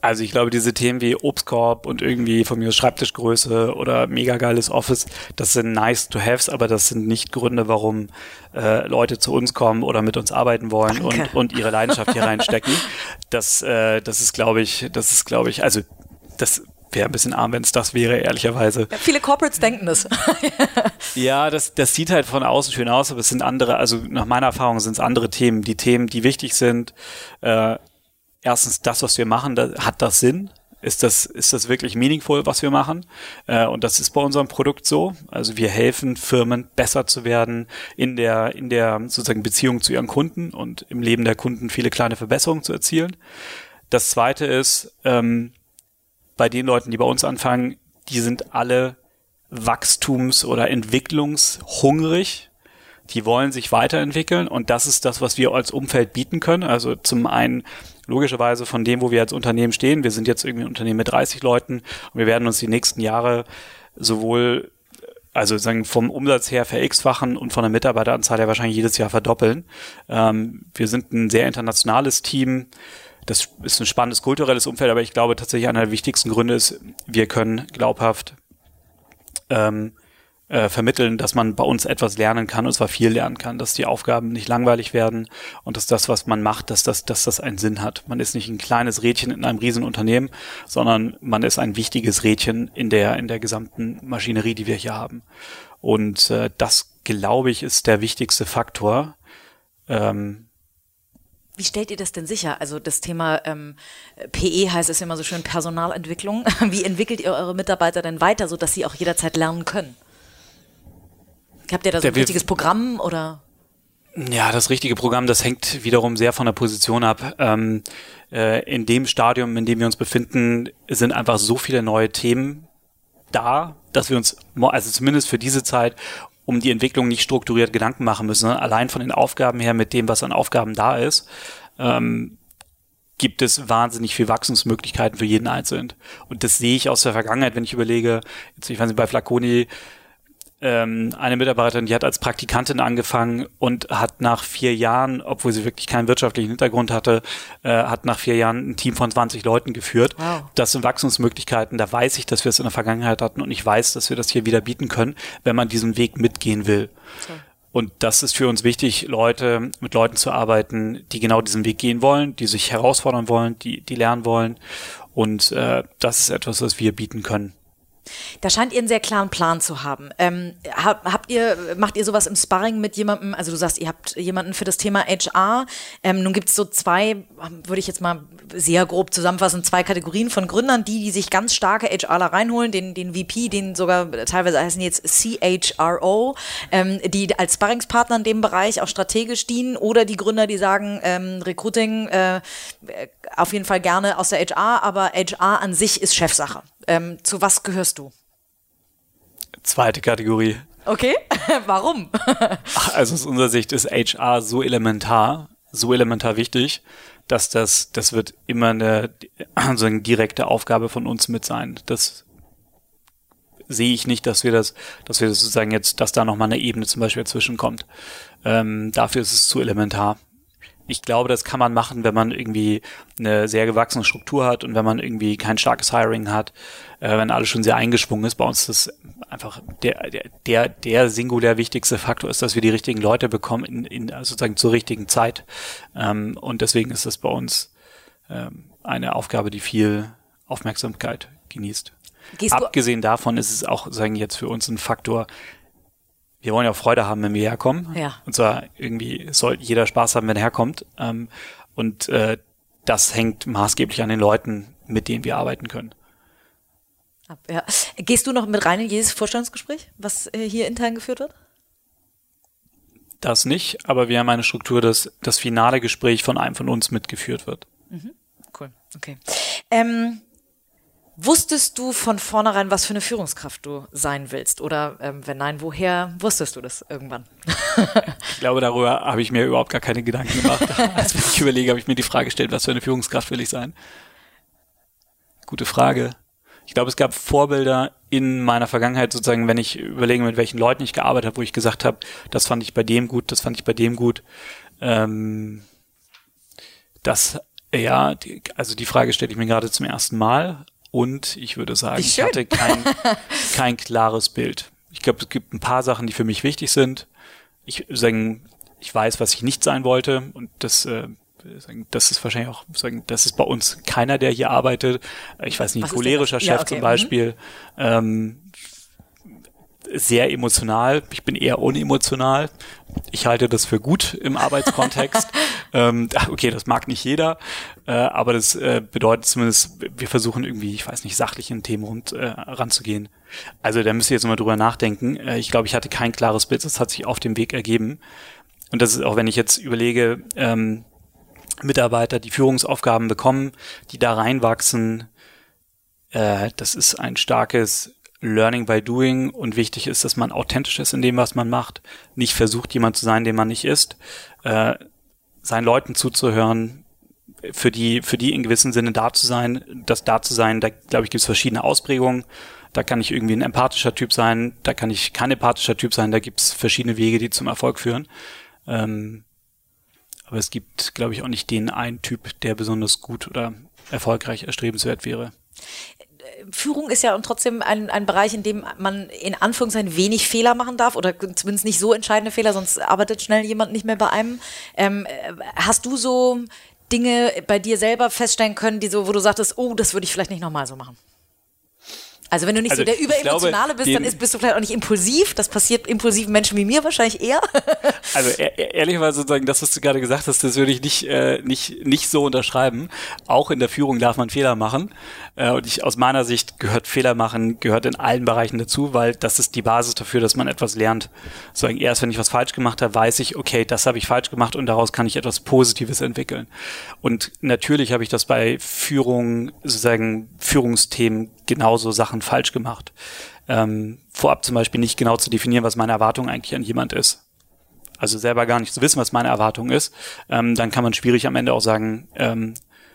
Also ich glaube, diese Themen wie Obstkorb und irgendwie von mir Schreibtischgröße oder mega geiles Office, das sind nice to haves, aber das sind nicht Gründe, warum äh, Leute zu uns kommen oder mit uns arbeiten wollen und, und ihre Leidenschaft hier reinstecken. [LAUGHS] Das, äh, das ist, glaube ich, das ist, glaube ich, also das wäre ein bisschen arm, wenn es das wäre, ehrlicherweise. Ja, viele Corporates denken das. [LAUGHS] ja, das, das sieht halt von außen schön aus, aber es sind andere, also nach meiner Erfahrung sind es andere Themen. Die Themen, die wichtig sind, äh, erstens das, was wir machen, da, hat das Sinn? ist das, ist das wirklich meaningful, was wir machen? Äh, und das ist bei unserem Produkt so. Also wir helfen Firmen besser zu werden in der, in der sozusagen Beziehung zu ihren Kunden und im Leben der Kunden viele kleine Verbesserungen zu erzielen. Das zweite ist, ähm, bei den Leuten, die bei uns anfangen, die sind alle wachstums- oder entwicklungshungrig. Die wollen sich weiterentwickeln und das ist das, was wir als Umfeld bieten können. Also zum einen logischerweise von dem, wo wir als Unternehmen stehen. Wir sind jetzt irgendwie ein Unternehmen mit 30 Leuten und wir werden uns die nächsten Jahre sowohl also sagen vom Umsatz her ver-x-fachen und von der Mitarbeiteranzahl her wahrscheinlich jedes Jahr verdoppeln. Ähm, wir sind ein sehr internationales Team. Das ist ein spannendes kulturelles Umfeld, aber ich glaube tatsächlich einer der wichtigsten Gründe ist, wir können glaubhaft ähm, äh, vermitteln, dass man bei uns etwas lernen kann und zwar viel lernen kann, dass die Aufgaben nicht langweilig werden und dass das, was man macht, dass das, dass das einen Sinn hat. Man ist nicht ein kleines Rädchen in einem Riesenunternehmen, sondern man ist ein wichtiges Rädchen in der, in der gesamten Maschinerie, die wir hier haben. Und äh, das, glaube ich, ist der wichtigste Faktor. Ähm, wie stellt ihr das denn sicher? Also das Thema ähm, PE heißt es immer so schön Personalentwicklung. [LAUGHS] Wie entwickelt ihr eure Mitarbeiter denn weiter, sodass sie auch jederzeit lernen können? Habt ihr da so ein richtiges Programm oder? Ja, das richtige Programm, das hängt wiederum sehr von der Position ab. Ähm, äh, in dem Stadium, in dem wir uns befinden, sind einfach so viele neue Themen da, dass wir uns, also zumindest für diese Zeit, um die Entwicklung nicht strukturiert Gedanken machen müssen. Allein von den Aufgaben her, mit dem, was an Aufgaben da ist, ähm, gibt es wahnsinnig viel Wachstumsmöglichkeiten für jeden Einzelnen. Und das sehe ich aus der Vergangenheit, wenn ich überlege, jetzt, ich weiß nicht, bei Flaconi, ähm, eine Mitarbeiterin, die hat als Praktikantin angefangen und hat nach vier Jahren, obwohl sie wirklich keinen wirtschaftlichen Hintergrund hatte, äh, hat nach vier Jahren ein Team von 20 Leuten geführt. Wow. Das sind Wachstumsmöglichkeiten. Da weiß ich, dass wir es in der Vergangenheit hatten und ich weiß, dass wir das hier wieder bieten können, wenn man diesen Weg mitgehen will. Okay. Und das ist für uns wichtig, Leute, mit Leuten zu arbeiten, die genau diesen Weg gehen wollen, die sich herausfordern wollen, die, die lernen wollen. Und äh, das ist etwas, was wir bieten können. Da scheint ihr einen sehr klaren Plan zu haben. Ähm, habt ihr, macht ihr sowas im Sparring mit jemandem? Also du sagst, ihr habt jemanden für das Thema HR. Ähm, nun gibt es so zwei, würde ich jetzt mal sehr grob zusammenfassen, zwei Kategorien von Gründern, die, die sich ganz starke HRler reinholen, den, den VP, den sogar teilweise heißen jetzt CHRO, ähm, die als Sparringspartner in dem Bereich auch strategisch dienen, oder die Gründer, die sagen, ähm, Recruiting äh, auf jeden Fall gerne aus der HR, aber HR an sich ist Chefsache. Ähm, zu was gehörst du? Zweite Kategorie. Okay, [LAUGHS] warum? also aus unserer Sicht ist HR so elementar, so elementar wichtig, dass das, das wird immer eine, also eine direkte Aufgabe von uns mit sein. Das sehe ich nicht, dass wir das, dass wir das sozusagen jetzt, dass da nochmal eine Ebene zum Beispiel dazwischen kommt. Ähm, dafür ist es zu elementar ich glaube, das kann man machen, wenn man irgendwie eine sehr gewachsene Struktur hat und wenn man irgendwie kein starkes Hiring hat, äh, wenn alles schon sehr eingesprungen ist. Bei uns ist einfach der, der, der singulär wichtigste Faktor ist, dass wir die richtigen Leute bekommen in, in also sozusagen zur richtigen Zeit. Ähm, und deswegen ist das bei uns ähm, eine Aufgabe, die viel Aufmerksamkeit genießt. Gehst Abgesehen davon ist es auch, sagen jetzt für uns ein Faktor, wir wollen ja auch Freude haben, wenn wir herkommen. Ja. Und zwar irgendwie soll jeder Spaß haben, wenn er herkommt. Ähm, und äh, das hängt maßgeblich an den Leuten, mit denen wir arbeiten können. Ja. Gehst du noch mit rein in jedes Vorstandsgespräch, was äh, hier intern geführt wird? Das nicht, aber wir haben eine Struktur, dass das finale Gespräch von einem von uns mitgeführt wird. Mhm. Cool, okay. Ähm, Wusstest du von vornherein, was für eine Führungskraft du sein willst? Oder ähm, wenn nein, woher wusstest du das irgendwann? [LAUGHS] ich glaube, darüber habe ich mir überhaupt gar keine Gedanken gemacht. [LAUGHS] Als ich überlege, habe ich mir die Frage gestellt, was für eine Führungskraft will ich sein? Gute Frage. Ich glaube, es gab Vorbilder in meiner Vergangenheit, sozusagen, wenn ich überlege, mit welchen Leuten ich gearbeitet habe, wo ich gesagt habe, das fand ich bei dem gut, das fand ich bei dem gut. Ähm, das, ja, die, also die Frage stelle ich mir gerade zum ersten Mal und ich würde sagen, ich hatte kein, [LAUGHS] kein klares Bild. Ich glaube, es gibt ein paar Sachen, die für mich wichtig sind. Ich sagen, ich weiß, was ich nicht sein wollte und das äh, das ist wahrscheinlich auch, sagen, das ist bei uns keiner, der hier arbeitet. Ich weiß nicht, ein cholerischer Chef ja, okay. zum mhm. Beispiel. Mhm. Ähm, sehr emotional. Ich bin eher unemotional. Ich halte das für gut im Arbeitskontext. [LAUGHS] ähm, okay, das mag nicht jeder, äh, aber das äh, bedeutet zumindest, wir versuchen irgendwie, ich weiß nicht, sachlich in Themen rund äh, ranzugehen. Also da müsst ihr jetzt mal drüber nachdenken. Äh, ich glaube, ich hatte kein klares Bild, das hat sich auf dem Weg ergeben. Und das ist auch, wenn ich jetzt überlege, ähm, Mitarbeiter, die Führungsaufgaben bekommen, die da reinwachsen, äh, das ist ein starkes Learning by Doing und wichtig ist, dass man authentisch ist in dem, was man macht, nicht versucht, jemand zu sein, den man nicht ist, äh, seinen Leuten zuzuhören, für die, für die in gewissem Sinne da zu sein, das da zu sein, da glaube ich, gibt es verschiedene Ausprägungen. Da kann ich irgendwie ein empathischer Typ sein, da kann ich kein empathischer Typ sein, da gibt es verschiedene Wege, die zum Erfolg führen. Ähm, aber es gibt, glaube ich, auch nicht den einen Typ, der besonders gut oder erfolgreich erstrebenswert wäre. Führung ist ja trotzdem ein, ein Bereich, in dem man in Anführungszeichen wenig Fehler machen darf oder zumindest nicht so entscheidende Fehler, sonst arbeitet schnell jemand nicht mehr bei einem. Ähm, hast du so Dinge bei dir selber feststellen können, die so, wo du sagtest, oh, das würde ich vielleicht nicht nochmal so machen? Also wenn du nicht also so der Überemotionale bist, dann ist, bist du vielleicht auch nicht impulsiv. Das passiert impulsiven Menschen wie mir wahrscheinlich eher. [LAUGHS] also e-, e ehrlicherweise sozusagen, das, was du gerade gesagt hast, das würde ich nicht, äh, nicht, nicht so unterschreiben. Auch in der Führung darf man Fehler machen. Äh, und ich, aus meiner Sicht gehört Fehler machen, gehört in allen Bereichen dazu, weil das ist die Basis dafür, dass man etwas lernt. Sozusagen erst wenn ich was falsch gemacht habe, weiß ich, okay, das habe ich falsch gemacht und daraus kann ich etwas Positives entwickeln. Und natürlich habe ich das bei Führung, sozusagen Führungsthemen genauso Sachen falsch gemacht. Ähm, vorab zum Beispiel nicht genau zu definieren, was meine Erwartung eigentlich an jemand ist. Also selber gar nicht zu wissen, was meine Erwartung ist, ähm, dann kann man schwierig am Ende auch sagen, ähm,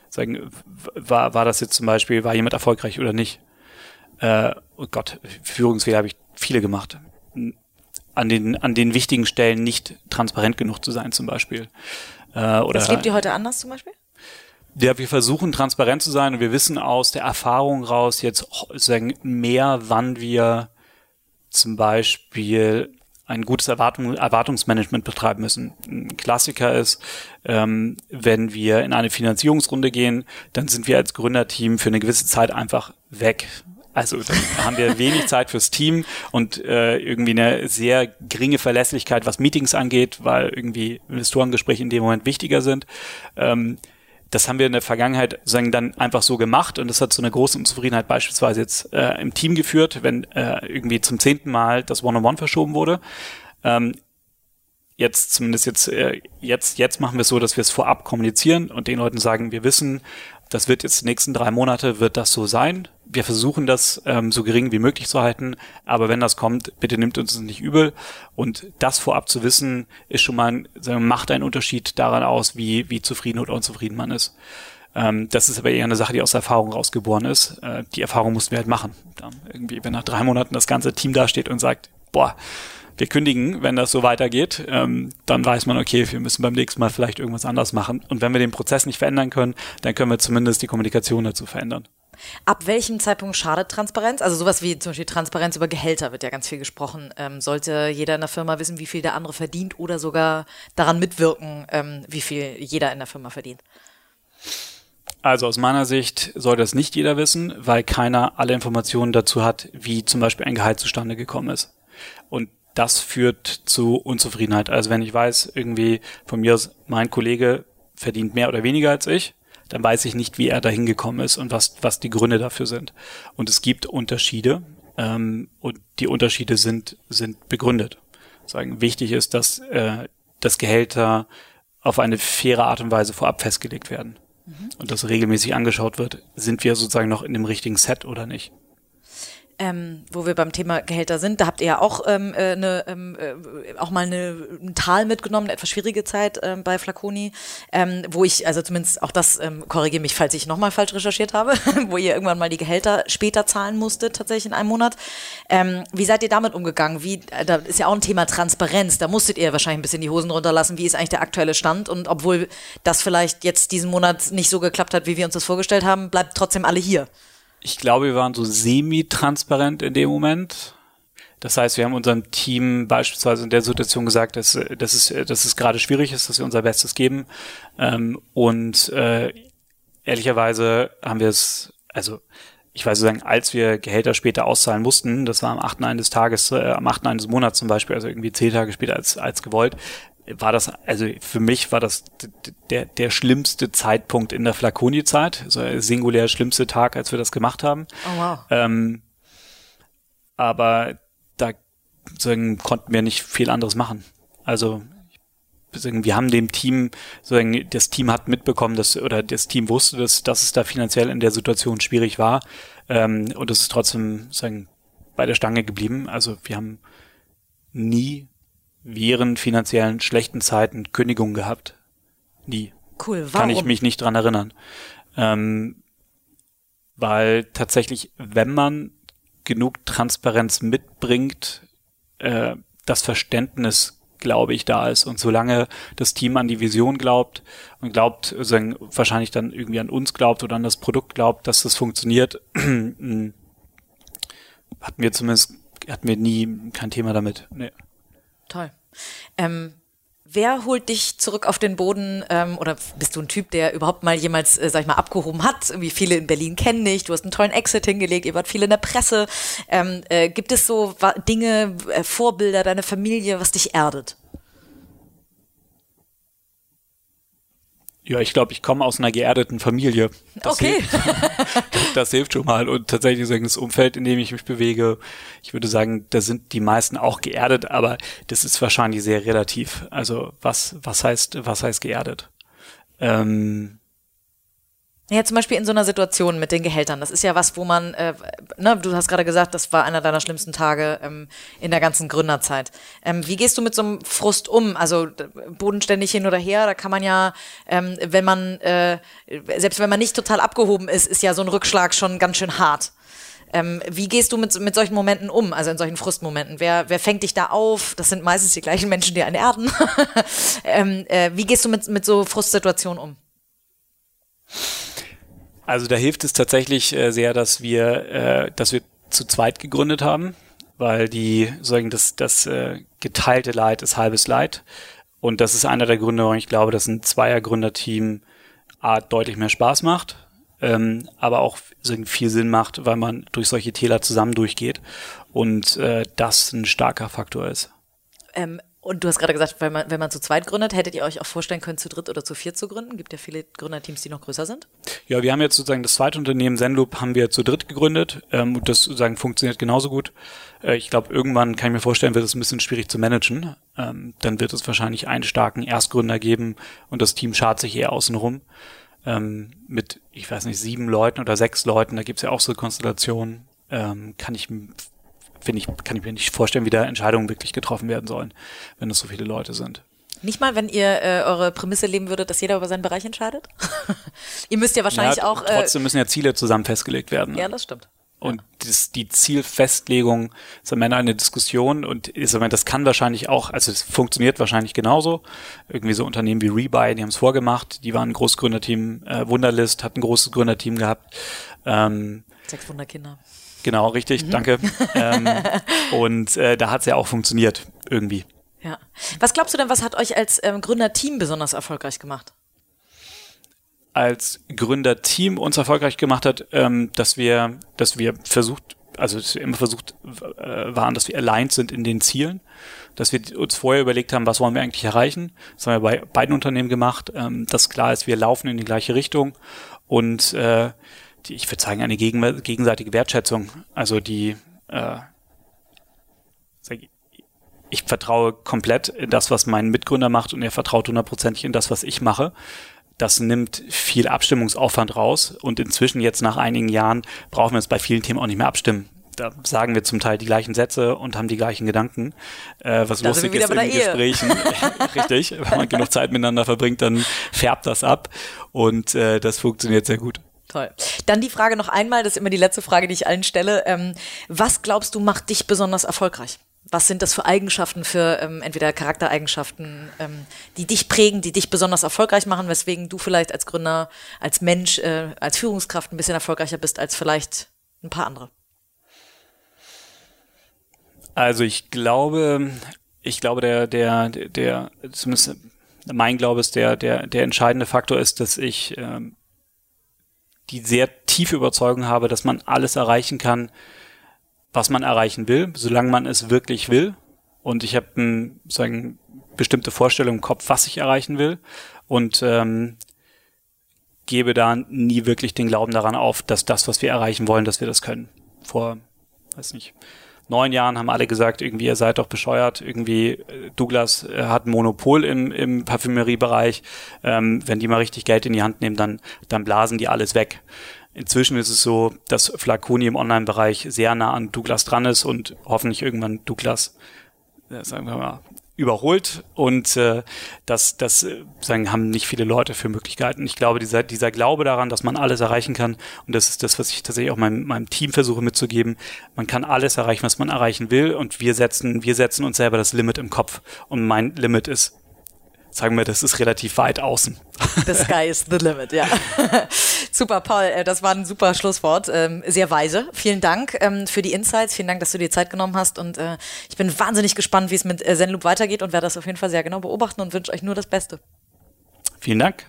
sagen, war, war das jetzt zum Beispiel, war jemand erfolgreich oder nicht? Äh, oh Gott, Führungsfehler habe ich viele gemacht. An den, an den wichtigen Stellen nicht transparent genug zu sein, zum Beispiel. Äh, oder, das lebt ihr heute anders zum Beispiel? Ja, wir versuchen transparent zu sein und wir wissen aus der Erfahrung raus jetzt sagen mehr, wann wir zum Beispiel ein gutes Erwartung, Erwartungsmanagement betreiben müssen. Ein Klassiker ist, ähm, wenn wir in eine Finanzierungsrunde gehen, dann sind wir als Gründerteam für eine gewisse Zeit einfach weg. Also dann haben wir wenig Zeit fürs Team und äh, irgendwie eine sehr geringe Verlässlichkeit, was Meetings angeht, weil irgendwie Investorengespräche in dem Moment wichtiger sind. Ähm, das haben wir in der Vergangenheit sagen dann einfach so gemacht und das hat zu einer großen Unzufriedenheit beispielsweise jetzt äh, im Team geführt, wenn äh, irgendwie zum zehnten Mal das One-on-One verschoben wurde. Ähm, jetzt zumindest jetzt äh, jetzt jetzt machen wir es so, dass wir es vorab kommunizieren und den Leuten sagen, wir wissen, das wird jetzt die nächsten drei Monate wird das so sein wir versuchen das ähm, so gering wie möglich zu halten, aber wenn das kommt, bitte nimmt uns das nicht übel. Und das vorab zu wissen, ist schon mal, sagen, macht einen Unterschied daran aus, wie, wie zufrieden oder unzufrieden man ist. Ähm, das ist aber eher eine Sache, die aus der Erfahrung rausgeboren ist. Äh, die Erfahrung mussten wir halt machen. Dann irgendwie, wenn nach drei Monaten das ganze Team dasteht und sagt, boah, wir kündigen, wenn das so weitergeht, ähm, dann weiß man, okay, wir müssen beim nächsten Mal vielleicht irgendwas anders machen. Und wenn wir den Prozess nicht verändern können, dann können wir zumindest die Kommunikation dazu verändern. Ab welchem Zeitpunkt schadet Transparenz? Also sowas wie zum Beispiel Transparenz über Gehälter wird ja ganz viel gesprochen. Ähm, sollte jeder in der Firma wissen, wie viel der andere verdient oder sogar daran mitwirken, ähm, wie viel jeder in der Firma verdient? Also aus meiner Sicht sollte das nicht jeder wissen, weil keiner alle Informationen dazu hat, wie zum Beispiel ein Gehalt zustande gekommen ist. Und das führt zu Unzufriedenheit. Also wenn ich weiß, irgendwie von mir aus, mein Kollege verdient mehr oder weniger als ich, dann weiß ich nicht, wie er dahin gekommen ist und was, was die Gründe dafür sind. Und es gibt Unterschiede ähm, und die Unterschiede sind, sind begründet. Sagen, wichtig ist, dass äh, das Gehälter auf eine faire Art und Weise vorab festgelegt werden. Mhm. Und dass regelmäßig angeschaut wird, sind wir sozusagen noch in dem richtigen Set oder nicht ähm, wo wir beim Thema Gehälter sind, da habt ihr ja auch ähm, äh, ne, ähm, äh, auch mal eine, ein Tal mitgenommen, eine etwas schwierige Zeit ähm, bei Flaconi, ähm, wo ich, also zumindest auch das, ähm, korrigiere mich, falls ich nochmal falsch recherchiert habe, [LAUGHS] wo ihr irgendwann mal die Gehälter später zahlen musstet, tatsächlich in einem Monat. Ähm, wie seid ihr damit umgegangen? Wie, äh, da ist ja auch ein Thema Transparenz, da musstet ihr wahrscheinlich ein bisschen die Hosen runterlassen. Wie ist eigentlich der aktuelle Stand? Und obwohl das vielleicht jetzt diesen Monat nicht so geklappt hat, wie wir uns das vorgestellt haben, bleibt trotzdem alle hier ich glaube, wir waren so semi-transparent in dem Moment. Das heißt, wir haben unserem Team beispielsweise in der Situation gesagt, dass, dass, es, dass es gerade schwierig ist, dass wir unser Bestes geben. Ähm, und äh, ehrlicherweise haben wir es, also ich weiß sagen, als wir Gehälter später auszahlen mussten, das war am 8. eines Tages, äh, am 8. eines Monats zum Beispiel, also irgendwie zehn Tage später als, als gewollt, war das, also für mich war das der, der schlimmste Zeitpunkt in der Flaconi-Zeit, also singulär schlimmste Tag, als wir das gemacht haben. Oh wow. Ähm, aber da sagen, konnten wir nicht viel anderes machen. Also wir haben dem Team, sozusagen, das Team hat mitbekommen, dass, oder das Team wusste, dass, dass es da finanziell in der Situation schwierig war. Ähm, und es ist trotzdem sozusagen bei der Stange geblieben. Also wir haben nie während finanziellen schlechten Zeiten Kündigungen gehabt. Nie. Cool, warum? Kann ich mich nicht dran erinnern. Ähm, weil tatsächlich, wenn man genug Transparenz mitbringt, äh, das Verständnis glaube ich, da ist. Und solange das Team an die Vision glaubt und glaubt, also wahrscheinlich dann irgendwie an uns glaubt oder an das Produkt glaubt, dass das funktioniert, [CLEARS THROAT] hatten wir zumindest, hatten wir nie kein Thema damit. Nee. Toll. Ähm, Wer holt dich zurück auf den Boden? Ähm, oder bist du ein Typ, der überhaupt mal jemals, äh, sag ich mal, abgehoben hat? Irgendwie viele in Berlin kennen dich. Du hast einen tollen Exit hingelegt. Ihr wart viel in der Presse. Ähm, äh, gibt es so Dinge, äh, Vorbilder, deine Familie, was dich erdet? Ja, ich glaube, ich komme aus einer geerdeten Familie. Das okay. Hilft, das hilft schon mal. Und tatsächlich sagen, das Umfeld, in dem ich mich bewege, ich würde sagen, da sind die meisten auch geerdet, aber das ist wahrscheinlich sehr relativ. Also was, was heißt, was heißt geerdet? Ähm, ja, zum Beispiel in so einer Situation mit den Gehältern. Das ist ja was, wo man, äh, ne, du hast gerade gesagt, das war einer deiner schlimmsten Tage ähm, in der ganzen Gründerzeit. Ähm, wie gehst du mit so einem Frust um? Also bodenständig hin oder her, da kann man ja, ähm, wenn man, äh, selbst wenn man nicht total abgehoben ist, ist ja so ein Rückschlag schon ganz schön hart. Ähm, wie gehst du mit, mit solchen Momenten um, also in solchen Frustmomenten? Wer, wer fängt dich da auf? Das sind meistens die gleichen Menschen, die einen erden. [LAUGHS] ähm, äh, wie gehst du mit, mit so Frustsituationen um? Also da hilft es tatsächlich äh, sehr, dass wir, äh, dass wir zu zweit gegründet haben, weil die sagen, das, das äh, geteilte Leid ist halbes Leid. Und das ist einer der Gründe, warum ich glaube, dass ein Zweier-Gründerteam A, deutlich mehr Spaß macht, ähm, aber auch viel Sinn macht, weil man durch solche Täler zusammen durchgeht und äh, das ein starker Faktor ist. Ähm, und du hast gerade gesagt, wenn man, wenn man zu zweit gründet, hättet ihr euch auch vorstellen können, zu dritt oder zu viert zu gründen? Gibt ja viele Gründerteams, die noch größer sind. Ja, wir haben jetzt sozusagen das zweite Unternehmen, Zenloop, haben wir zu dritt gegründet. Ähm, und das sozusagen funktioniert genauso gut. Äh, ich glaube, irgendwann kann ich mir vorstellen, wird es ein bisschen schwierig zu managen. Ähm, dann wird es wahrscheinlich einen starken Erstgründer geben und das Team schart sich eher außenrum. Ähm, mit, ich weiß nicht, sieben Leuten oder sechs Leuten, da gibt's ja auch so Konstellationen. Ähm, kann ich finde ich, kann ich mir nicht vorstellen, wie da Entscheidungen wirklich getroffen werden sollen, wenn es so viele Leute sind. Nicht mal, wenn ihr äh, eure Prämisse leben würdet, dass jeder über seinen Bereich entscheidet? [LAUGHS] ihr müsst ja wahrscheinlich ja, auch. Äh, trotzdem müssen ja Ziele zusammen festgelegt werden. Ja, das stimmt. Und das, die Zielfestlegung ist am Ende eine Diskussion und ist, das kann wahrscheinlich auch, also es funktioniert wahrscheinlich genauso. Irgendwie so Unternehmen wie Rebuy, die haben es vorgemacht, die waren ein großes Gründerteam, äh, Wunderlist hat ein großes Gründerteam gehabt. Ähm, Sechs Wunderkinder. Genau, richtig, mhm. danke. ähm, [LAUGHS] und äh, da hat es ja auch funktioniert, irgendwie. Ja. Was glaubst du denn, was hat euch als ähm, Gründerteam besonders erfolgreich gemacht? Als Gründerteam uns erfolgreich gemacht hat, ähm, dass wir, dass wir versucht, also dass wir immer versucht äh, waren, dass wir aligned sind in den Zielen, dass wir uns vorher überlegt haben, was wollen wir eigentlich erreichen. Das haben wir bei beiden Unternehmen gemacht, ähm, dass klar ist, wir laufen in die gleiche Richtung und äh, die, ich würde sagen, eine gegen, gegenseitige Wertschätzung. Also die, äh, ich vertraue komplett in das, was mein Mitgründer macht und er vertraut hundertprozentig in das, was ich mache. Das nimmt viel Abstimmungsaufwand raus und inzwischen jetzt nach einigen Jahren brauchen wir uns bei vielen Themen auch nicht mehr abstimmen. Da sagen wir zum Teil die gleichen Sätze und haben die gleichen Gedanken, äh, was da lustig ist in den Gesprächen. [LAUGHS] Richtig, wenn man genug Zeit miteinander verbringt, dann färbt das ab und äh, das funktioniert sehr gut. Toll. Dann die Frage noch einmal, das ist immer die letzte Frage, die ich allen stelle. Ähm, was glaubst du macht dich besonders erfolgreich? Was sind das für Eigenschaften, für ähm, entweder Charaktereigenschaften, ähm, die dich prägen, die dich besonders erfolgreich machen, weswegen du vielleicht als Gründer, als Mensch, äh, als Führungskraft ein bisschen erfolgreicher bist als vielleicht ein paar andere? Also ich glaube, ich glaube, der, der, der, zumindest mein Glaube ist, der, der, der entscheidende Faktor ist, dass ich ähm, die sehr tiefe Überzeugung habe, dass man alles erreichen kann, was man erreichen will, solange man es wirklich will. Und ich habe ähm, sagen bestimmte Vorstellung im Kopf, was ich erreichen will. Und ähm, gebe da nie wirklich den Glauben daran auf, dass das, was wir erreichen wollen, dass wir das können. Vor, weiß nicht, neun Jahren haben alle gesagt, irgendwie, ihr seid doch bescheuert, irgendwie, äh, Douglas äh, hat ein Monopol im, im Parfümeriebereich, ähm, wenn die mal richtig Geld in die Hand nehmen, dann, dann blasen die alles weg. Inzwischen ist es so, dass Flaconi im Online-Bereich sehr nah an Douglas dran ist und hoffentlich irgendwann Douglas, sagen wir mal, überholt und äh, das, das äh, sagen, haben nicht viele Leute für Möglichkeiten. Ich glaube, dieser, dieser Glaube daran, dass man alles erreichen kann, und das ist das, was ich tatsächlich auch meinem, meinem Team versuche mitzugeben, man kann alles erreichen, was man erreichen will und wir setzen, wir setzen uns selber das Limit im Kopf. Und mein Limit ist sagen wir, das ist relativ weit außen. [LAUGHS] The sky is the limit, ja. [LAUGHS] super, Paul, äh, das war ein super Schlusswort. Ähm, sehr weise. Vielen Dank ähm, für die Insights. Vielen Dank, dass du dir Zeit genommen hast. Und äh, ich bin wahnsinnig gespannt, wie es mit äh, Zenloop weitergeht und werde das auf jeden Fall sehr genau beobachten und wünsche euch nur das Beste. Vielen Dank.